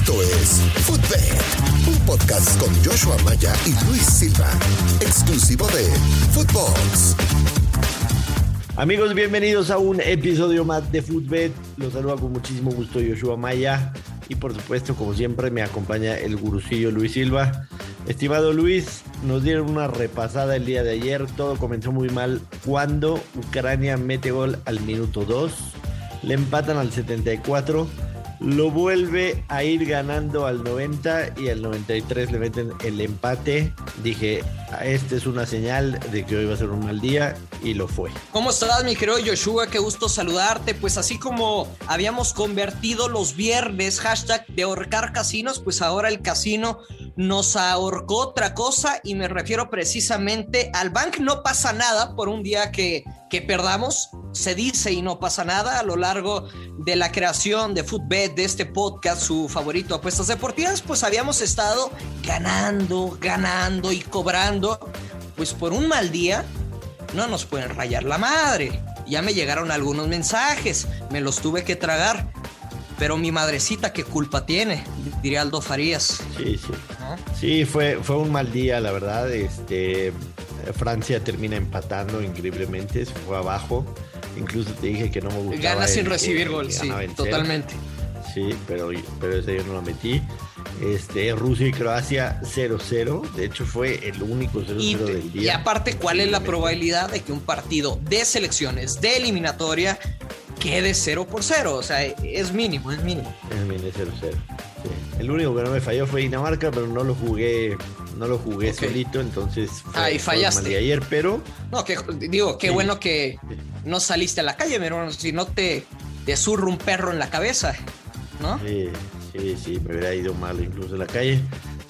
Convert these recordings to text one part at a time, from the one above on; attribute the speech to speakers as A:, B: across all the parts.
A: Esto es Footbed, un podcast con Joshua Maya y Luis Silva, exclusivo de Footbox.
B: Amigos, bienvenidos a un episodio más de Footbed. Los saluda con muchísimo gusto Joshua Maya y por supuesto, como siempre, me acompaña el gurucillo Luis Silva. Estimado Luis, nos dieron una repasada el día de ayer. Todo comenzó muy mal cuando Ucrania mete gol al minuto 2. Le empatan al 74 lo vuelve a ir ganando al 90 y al 93 le meten el empate. Dije, este es una señal de que hoy va a ser un mal día y lo fue.
C: ¿Cómo estás, mi querido Joshua? Qué gusto saludarte. Pues así como habíamos convertido los viernes hashtag de ahorcar casinos, pues ahora el casino nos ahorcó otra cosa y me refiero precisamente al bank. No pasa nada por un día que, que perdamos, se dice y no pasa nada a lo largo de la creación de Footbed, de este podcast, su favorito apuestas deportivas, pues habíamos estado ganando, ganando y cobrando. Pues por un mal día no nos pueden rayar la madre. Ya me llegaron algunos mensajes, me los tuve que tragar. Pero mi madrecita, ¿qué culpa tiene? Diría Aldo Farías.
B: Sí, sí. Sí, fue, fue un mal día, la verdad. Este, Francia termina empatando increíblemente, se fue abajo. Incluso te dije que no me gustaba.
C: Gana sin recibir gol, sí, totalmente.
B: Sí, pero, pero ese yo no lo metí. Este, Rusia y Croacia 0-0. De hecho, fue el único 0-0 del día.
C: Y aparte, ¿cuál es la probabilidad de que un partido de selecciones, de eliminatoria, quede 0 por 0? O sea, es mínimo, es mínimo.
B: Es mínimo, 0-0. El único que no me falló fue Dinamarca, pero no lo jugué, no lo jugué solito, entonces
C: fue, fallaste.
B: de ayer, pero.
C: No, que digo, qué bueno que no saliste a la calle, mi hermano. Si no te, te un perro en la cabeza, ¿no?
B: Sí, sí, sí, me hubiera ido mal incluso en la calle.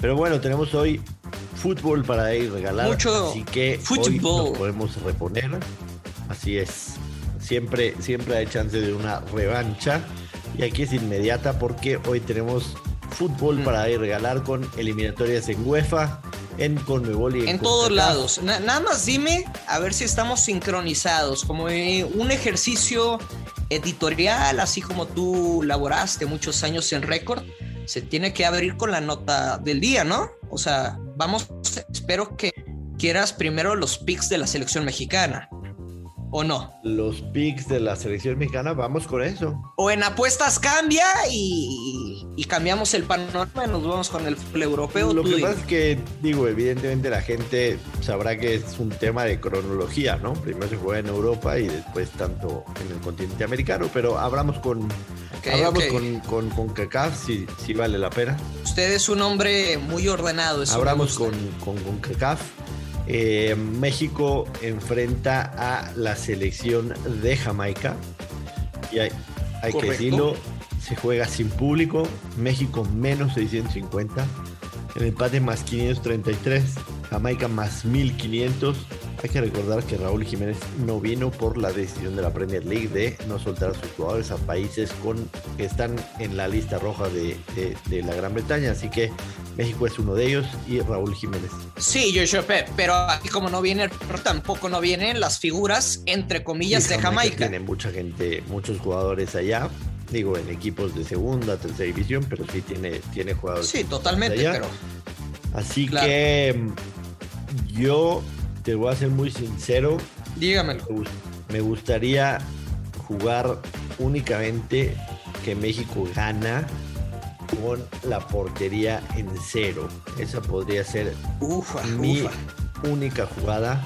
B: Pero bueno, tenemos hoy fútbol para ir regalar.
C: Mucho
B: así que
C: fútbol.
B: hoy podemos reponer. Así es. Siempre, siempre hay chance de una revancha. Y aquí es inmediata porque hoy tenemos fútbol para ir regalar con eliminatorias en UEFA, en Conmebol y en,
C: en todos lados. nada más dime a ver si estamos sincronizados, como un ejercicio editorial, así como tú laboraste muchos años en récord, se tiene que abrir con la nota del día, ¿no? O sea, vamos, espero que quieras primero los picks de la selección mexicana. ¿O no?
B: Los picks de la selección mexicana, vamos con eso.
C: O en apuestas cambia y, cambiamos el panorama y nos vamos con el europeo.
B: Lo que pasa es que, digo, evidentemente la gente sabrá que es un tema de cronología, ¿no? Primero se juega en Europa y después tanto en el continente americano, pero hablamos con, hablamos con, con, con CACAF si, si, vale la pena.
C: Usted es un hombre muy ordenado.
B: Hablamos con, con, con CACAF eh, México enfrenta a la selección de Jamaica. Y hay, que decirlo, se juega sin público. México menos 650. El empate más 533. Jamaica más 1500. Hay que recordar que Raúl Jiménez no vino por la decisión de la Premier League de no soltar a sus jugadores a países con, que están en la lista roja de, la Gran Bretaña. Así que México es uno de ellos y Raúl Jiménez.
C: Sí, yo, pero aquí como no viene, tampoco no vienen las figuras, entre comillas, de Jamaica.
B: Tiene mucha gente, muchos jugadores allá. Digo, en equipos de segunda, tercera división, pero sí tiene, tiene jugadores.
C: Sí, totalmente, pero.
B: Así que yo te voy a ser muy sincero.
C: Dígamelo.
B: Me gustaría jugar únicamente que México gana con la portería en cero. Esa podría ser mi única jugada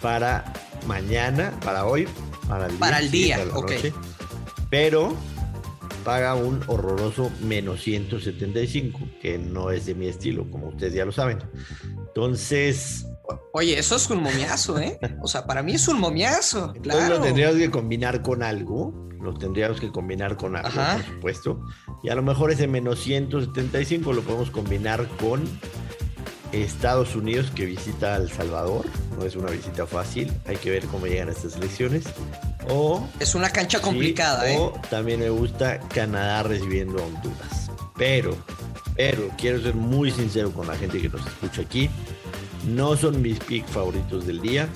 B: para mañana, para hoy, para el día.
C: Para el día, ok.
B: Pero paga un horroroso menos 175, que no es de mi estilo, como ustedes ya lo saben. Entonces,
C: Oye, eso es un momiazo, ¿eh? O sea, para mí es un momiazo. Claro.
B: lo tendríamos que combinar con algo. Lo tendríamos que combinar con algo, por supuesto. Y a lo mejor ese menos 175 lo podemos combinar con Estados Unidos que visita El Salvador. No es una visita fácil. Hay que ver cómo llegan estas elecciones. O.
C: Es una cancha complicada, ¿eh?
B: O también me gusta Canadá recibiendo a Honduras. Pero, pero quiero ser muy sincero con la gente que nos escucha aquí. No son mis picks favoritos del día,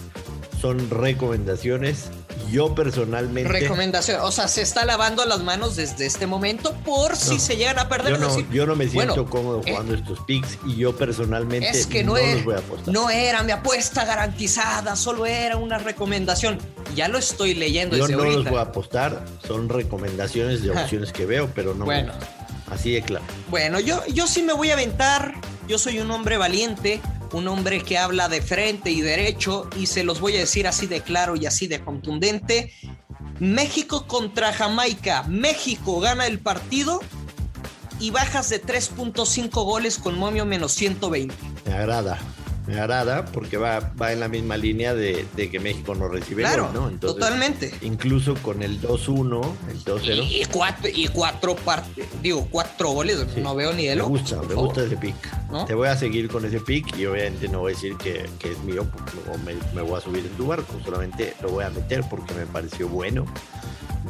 B: son recomendaciones. Yo personalmente.
C: Recomendación. O sea, se está lavando las manos desde este momento por si se llegan a perder.
B: Yo no, yo no me siento cómodo eh, jugando estos picks y yo personalmente
C: es que no, los voy a apostar. No era mi apuesta garantizada, solo era una recomendación. Ya lo estoy leyendo.
B: Yo no los voy a apostar, son recomendaciones de opciones que veo, pero no. Bueno. Así de claro.
C: Bueno, yo, yo sí me voy a aventar. Yo soy un hombre valiente un hombre que habla de frente y derecho, y se los voy a decir así de claro y así de contundente. México contra Jamaica. México gana el partido y bajas de 3.5 goles con momio menos 120.
B: Me agrada me agrada porque va, va en la misma línea de, que México no recibe
C: claro, ¿no? totalmente.
B: Incluso con el 2-1, el 2-0.
C: Y, cuatro, y cuatro partes, digo, cuatro goles, no veo ni de lo.
B: Me gusta, me gusta ese pick. Te voy a seguir con ese pick y obviamente no voy a decir que, es mío porque me, me voy a subir en tu barco, solamente lo voy a meter porque me pareció bueno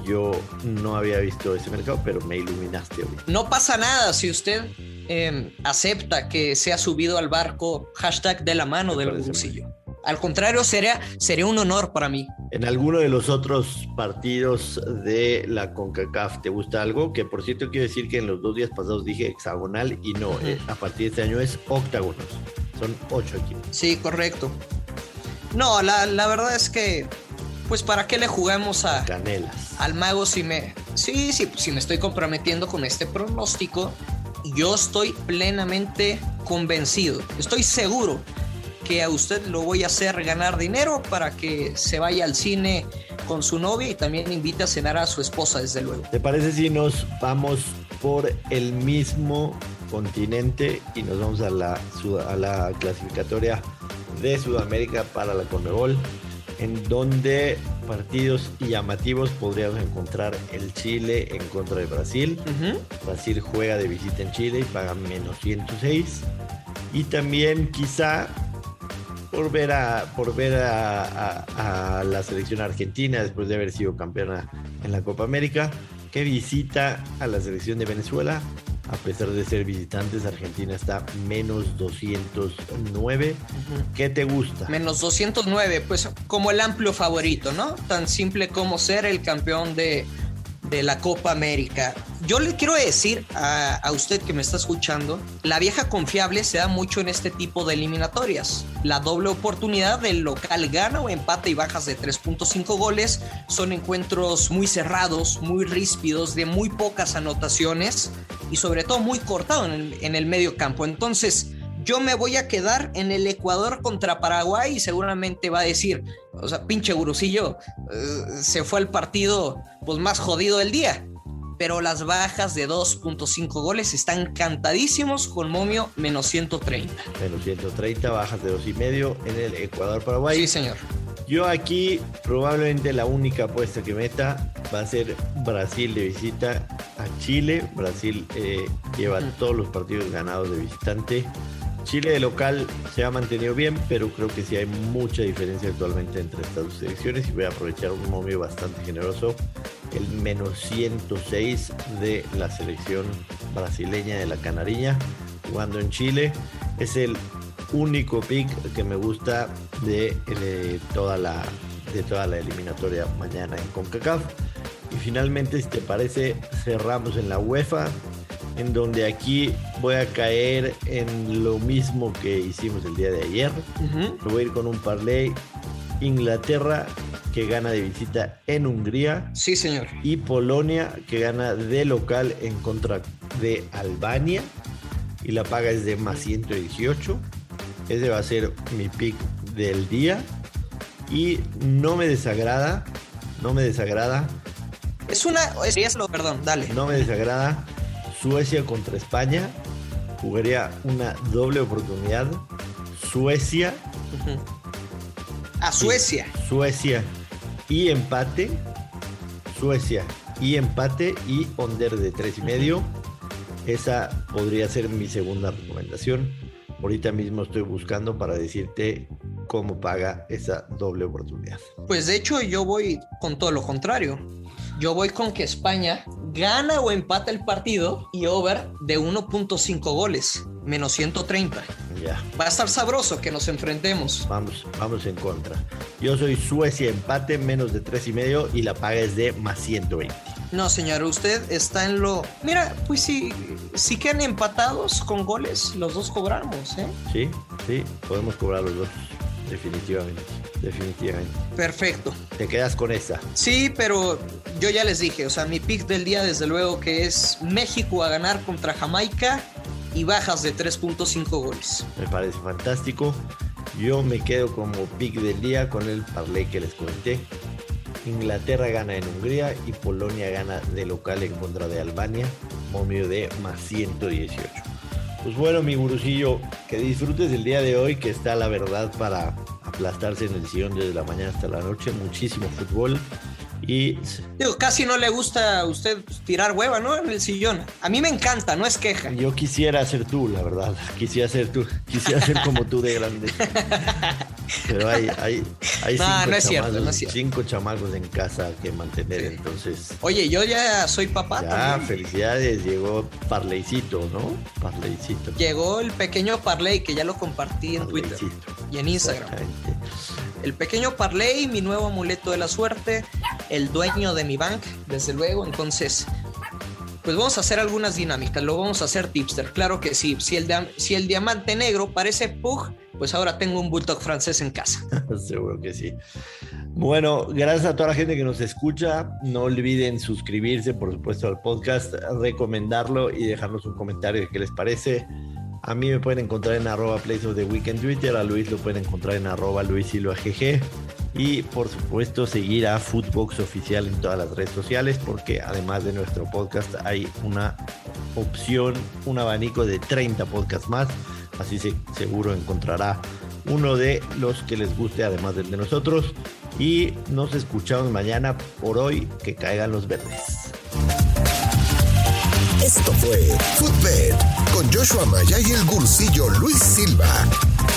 B: yo no había visto ese mercado, pero me iluminaste hoy.
C: No pasa nada si usted em, acepta que se ha subido al barco hashtag de la mano del bolsillo. Al contrario, sería, sería un honor para mí.
B: En alguno de los otros partidos de la CONCACAF, ¿te gusta algo? Que por cierto quiero decir que en los dos días pasados dije hexagonal y no, eh, a partir de este año es octágonos. Son ocho equipos.
C: Sí, correcto. No, la, la verdad es que pues para qué le jugamos a
B: Canelas.
C: al mago si me sí, sí, si me estoy comprometiendo con este pronóstico, yo estoy plenamente convencido, estoy seguro que a usted lo voy a hacer ganar dinero para que se vaya al cine con su novia y también invite a cenar a su esposa, desde luego.
B: ¿Te parece si nos vamos por el mismo continente y nos vamos a la, clasificatoria de Sudamérica para la Conmebol? en donde partidos llamativos podríamos encontrar el Chile en contra de Brasil. Brasil juega de visita en Chile y paga menos 106. Y también quizá por ver a, por ver a, la selección argentina después de haber sido campeona en la Copa América, que visita a la selección de Venezuela a pesar de ser visitantes, Argentina está menos 209. ¿Qué te gusta?
C: Menos 209, pues como el amplio favorito, ¿no? Tan simple como ser el campeón de, de la Copa América. Yo le quiero decir a, usted que me está escuchando, la vieja confiable se da mucho en este tipo de eliminatorias. La doble oportunidad del local gana o empate y bajas de 3.5 goles son encuentros muy cerrados, muy ríspidos, de muy pocas anotaciones y sobre todo muy cortado en el, en el medio campo. Entonces, yo me voy a quedar en el Ecuador contra Paraguay y seguramente va a decir, o sea, pinche gurusillo, eh, se fue el partido pues más jodido del día. Pero las bajas de 2.5 goles están cantadísimos con momio menos 130.
B: Menos 130, bajas de 2.5 en el Ecuador-Paraguay.
C: Sí, señor.
B: Yo aquí probablemente la única apuesta que meta va a ser Brasil de visita a Chile. Brasil eh, lleva todos los partidos ganados de visitante. Chile de local se ha mantenido bien, pero creo que sí hay mucha diferencia actualmente entre estas dos selecciones y voy a aprovechar un momio bastante generoso, el menos 106 de la selección brasileña de la Canariña, jugando en Chile. Es el único pick que me gusta de, de toda, la, de toda la eliminatoria mañana en CONCACAF. Y finalmente, si te parece, cerramos en la UEFA en donde aquí voy a caer en lo mismo que hicimos el día de ayer. voy a ir con un parlay Inglaterra que gana de visita en Hungría.
C: Sí, señor.
B: Y Polonia que gana de local en contra de Albania. Y la paga es de más 118. Ese va a ser mi pick del día. Y no me desagrada. No me desagrada.
C: Es una. Es, perdón, dale.
B: No me desagrada Suecia contra España. Jugaría una doble oportunidad. Suecia.
C: A Suecia.
B: Suecia y empate. Suecia y empate y under de tres y medio. Esa podría ser mi segunda recomendación. Ahorita mismo estoy buscando para decirte cómo paga esa doble oportunidad.
C: Pues de hecho yo voy con todo lo contrario. Yo voy con que España gana o empata el partido y over de 1.5 goles, menos 130.
B: Ya.
C: Va a estar sabroso que nos enfrentemos.
B: Vamos, vamos en contra. Yo soy Suecia empate, menos de tres y medio y la paga es de más 120.
C: No, señor, usted está en lo. Mira, pues si, si quedan empatados con goles, los dos cobramos, ¿eh?
B: Sí, sí, podemos cobrar los dos. Definitivamente, definitivamente.
C: Perfecto.
B: Te quedas con esa.
C: Sí, pero yo ya les dije, o sea, mi pick del día, desde luego, que es México a ganar contra Jamaica y bajas de 3.5 goles.
B: Me parece fantástico. Yo me quedo como pick del día con el parlay que les comenté. Inglaterra gana en Hungría y Polonia gana de local en contra de Albania, momio de más 118. Pues bueno, mi gurusillo, que disfrutes el día de hoy, que está la verdad para aplastarse en el sillón desde la mañana hasta la noche. Muchísimo fútbol. Y
C: Digo, casi no le gusta a usted tirar hueva, ¿no? En el sillón. A mí me encanta, no es queja.
B: yo quisiera ser tú, la verdad. Quisiera ser tú. Quisiera ser como tú de grande. Pero hay, hay, hay
C: No,
B: cinco,
C: no es cierto,
B: chamacos,
C: no es cierto.
B: cinco chamacos en casa que mantener. Entonces,
C: Oye, yo ya soy papá
B: ya,
C: también.
B: felicidades. Llegó Parleycito, ¿no? Parleycito.
C: Llegó el pequeño parlay que ya lo compartí en Twitter y en Instagram.
B: Exactamente.
C: El pequeño parlay, mi nuevo amuleto de la suerte, el dueño de mi bank, desde luego. Entonces, pues vamos a hacer algunas dinámicas. Lo vamos a hacer tipster, claro que sí. Si el, si el diamante negro parece Pug, pues ahora tengo un bulldog francés en casa.
B: Seguro que sí. Bueno, gracias a toda la gente que nos escucha. No olviden suscribirse, por supuesto, al podcast, recomendarlo y dejarnos un comentario de qué les parece. A mí me pueden encontrar en arroba Place of the Week en Twitter, a Luis lo pueden encontrar en arroba Luis Silva GG. Y por supuesto seguir a Footbox Oficial en todas las redes sociales porque además de nuestro podcast hay una opción, un abanico de 30 podcasts más. Así se, seguro encontrará uno de los que les guste además del de nosotros. Y nos escuchamos mañana por hoy. Que caigan los verdes.
A: Esto fue Footbed con Joshua Maya y el gursillo Luis Silva,